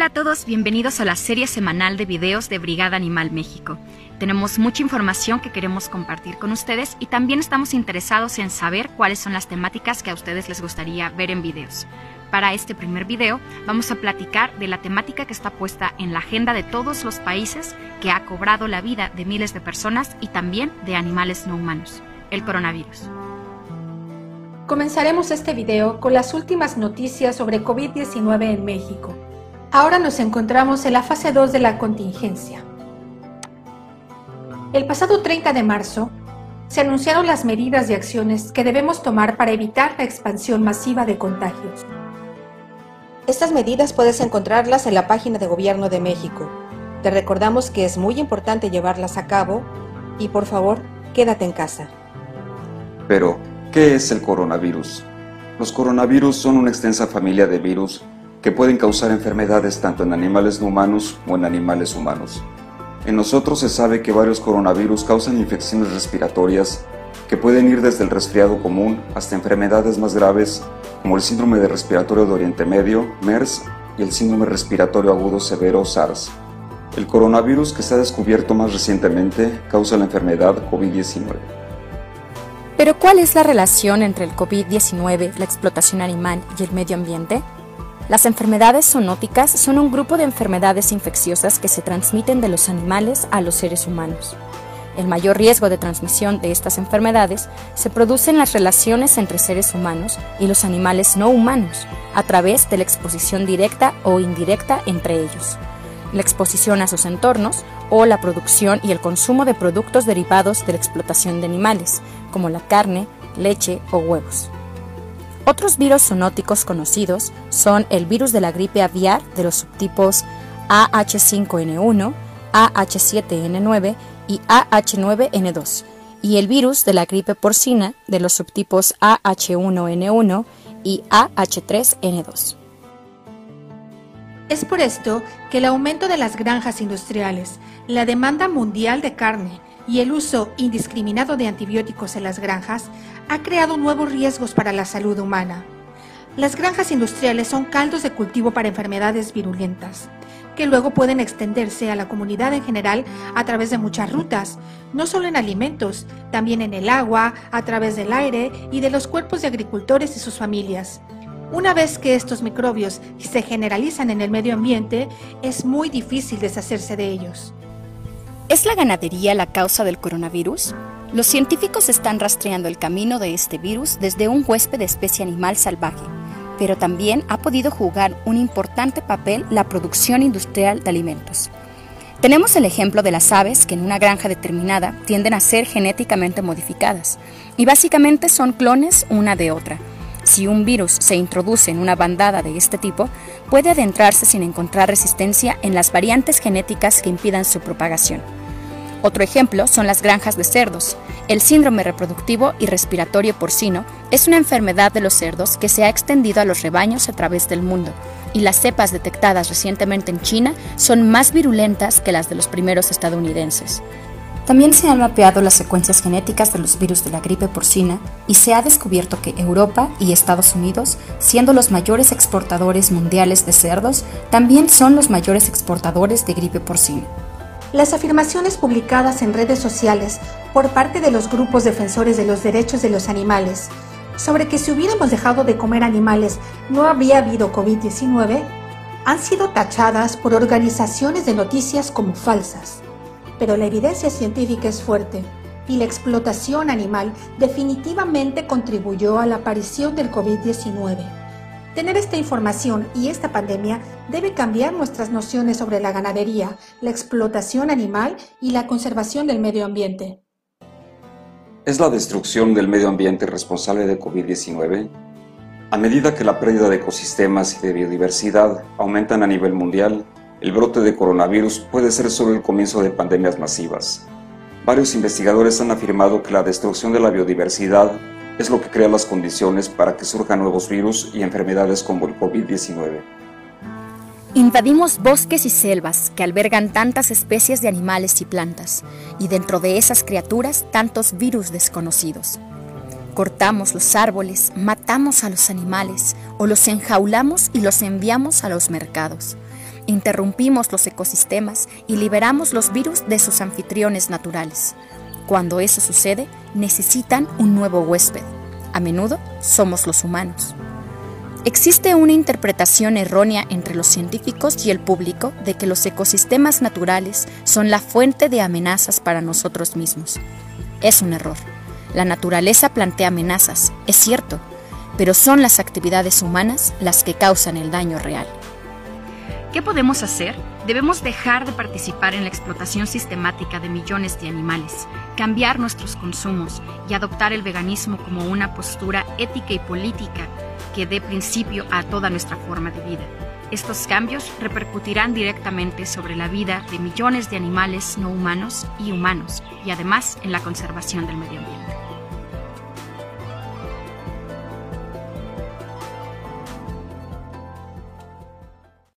Hola a todos, bienvenidos a la serie semanal de videos de Brigada Animal México. Tenemos mucha información que queremos compartir con ustedes y también estamos interesados en saber cuáles son las temáticas que a ustedes les gustaría ver en videos. Para este primer video vamos a platicar de la temática que está puesta en la agenda de todos los países que ha cobrado la vida de miles de personas y también de animales no humanos, el coronavirus. Comenzaremos este video con las últimas noticias sobre COVID-19 en México. Ahora nos encontramos en la fase 2 de la contingencia. El pasado 30 de marzo, se anunciaron las medidas y acciones que debemos tomar para evitar la expansión masiva de contagios. Estas medidas puedes encontrarlas en la página de Gobierno de México. Te recordamos que es muy importante llevarlas a cabo y por favor, quédate en casa. Pero, ¿qué es el coronavirus? Los coronavirus son una extensa familia de virus que pueden causar enfermedades tanto en animales no humanos o en animales humanos. En nosotros se sabe que varios coronavirus causan infecciones respiratorias que pueden ir desde el resfriado común hasta enfermedades más graves como el síndrome de respiratorio de Oriente Medio, MERS, y el síndrome respiratorio agudo severo, SARS. El coronavirus que se ha descubierto más recientemente causa la enfermedad COVID-19. Pero ¿cuál es la relación entre el COVID-19, la explotación animal y el medio ambiente? Las enfermedades zoonóticas son un grupo de enfermedades infecciosas que se transmiten de los animales a los seres humanos. El mayor riesgo de transmisión de estas enfermedades se produce en las relaciones entre seres humanos y los animales no humanos, a través de la exposición directa o indirecta entre ellos, la exposición a sus entornos o la producción y el consumo de productos derivados de la explotación de animales, como la carne, leche o huevos. Otros virus zoonóticos conocidos son el virus de la gripe aviar de los subtipos AH5N1, AH7N9 y AH9N2, y el virus de la gripe porcina de los subtipos AH1N1 y AH3N2. Es por esto que el aumento de las granjas industriales, la demanda mundial de carne y el uso indiscriminado de antibióticos en las granjas ha creado nuevos riesgos para la salud humana. Las granjas industriales son caldos de cultivo para enfermedades virulentas, que luego pueden extenderse a la comunidad en general a través de muchas rutas, no solo en alimentos, también en el agua, a través del aire y de los cuerpos de agricultores y sus familias. Una vez que estos microbios se generalizan en el medio ambiente, es muy difícil deshacerse de ellos. ¿Es la ganadería la causa del coronavirus? Los científicos están rastreando el camino de este virus desde un huésped de especie animal salvaje, pero también ha podido jugar un importante papel la producción industrial de alimentos. Tenemos el ejemplo de las aves que en una granja determinada tienden a ser genéticamente modificadas y básicamente son clones una de otra. Si un virus se introduce en una bandada de este tipo, puede adentrarse sin encontrar resistencia en las variantes genéticas que impidan su propagación. Otro ejemplo son las granjas de cerdos. El síndrome reproductivo y respiratorio porcino es una enfermedad de los cerdos que se ha extendido a los rebaños a través del mundo, y las cepas detectadas recientemente en China son más virulentas que las de los primeros estadounidenses. También se han mapeado las secuencias genéticas de los virus de la gripe porcina y se ha descubierto que Europa y Estados Unidos, siendo los mayores exportadores mundiales de cerdos, también son los mayores exportadores de gripe porcina. Las afirmaciones publicadas en redes sociales por parte de los grupos defensores de los derechos de los animales sobre que si hubiéramos dejado de comer animales no habría habido COVID-19 han sido tachadas por organizaciones de noticias como falsas. Pero la evidencia científica es fuerte y la explotación animal definitivamente contribuyó a la aparición del COVID-19. Tener esta información y esta pandemia debe cambiar nuestras nociones sobre la ganadería, la explotación animal y la conservación del medio ambiente. ¿Es la destrucción del medio ambiente responsable de COVID-19? A medida que la pérdida de ecosistemas y de biodiversidad aumentan a nivel mundial, el brote de coronavirus puede ser solo el comienzo de pandemias masivas. Varios investigadores han afirmado que la destrucción de la biodiversidad es lo que crea las condiciones para que surjan nuevos virus y enfermedades como el COVID-19. Invadimos bosques y selvas que albergan tantas especies de animales y plantas, y dentro de esas criaturas tantos virus desconocidos. Cortamos los árboles, matamos a los animales o los enjaulamos y los enviamos a los mercados. interrumpimos los ecosistemas y liberamos los virus de sus anfitriones naturales. Cuando eso sucede, necesitan un nuevo huésped. A menudo somos los humanos. Existe una interpretación errónea entre los científicos y el público de que los ecosistemas naturales son la fuente de amenazas para nosotros mismos. Es un error. La naturaleza plantea amenazas, es cierto, pero son las actividades humanas las que causan el daño real. ¿Qué podemos hacer? Debemos dejar de participar en la explotación sistemática de millones de animales, cambiar nuestros consumos y adoptar el veganismo como una postura ética y política que dé principio a toda nuestra forma de vida. Estos cambios repercutirán directamente sobre la vida de millones de animales no humanos y humanos y además en la conservación del medio ambiente.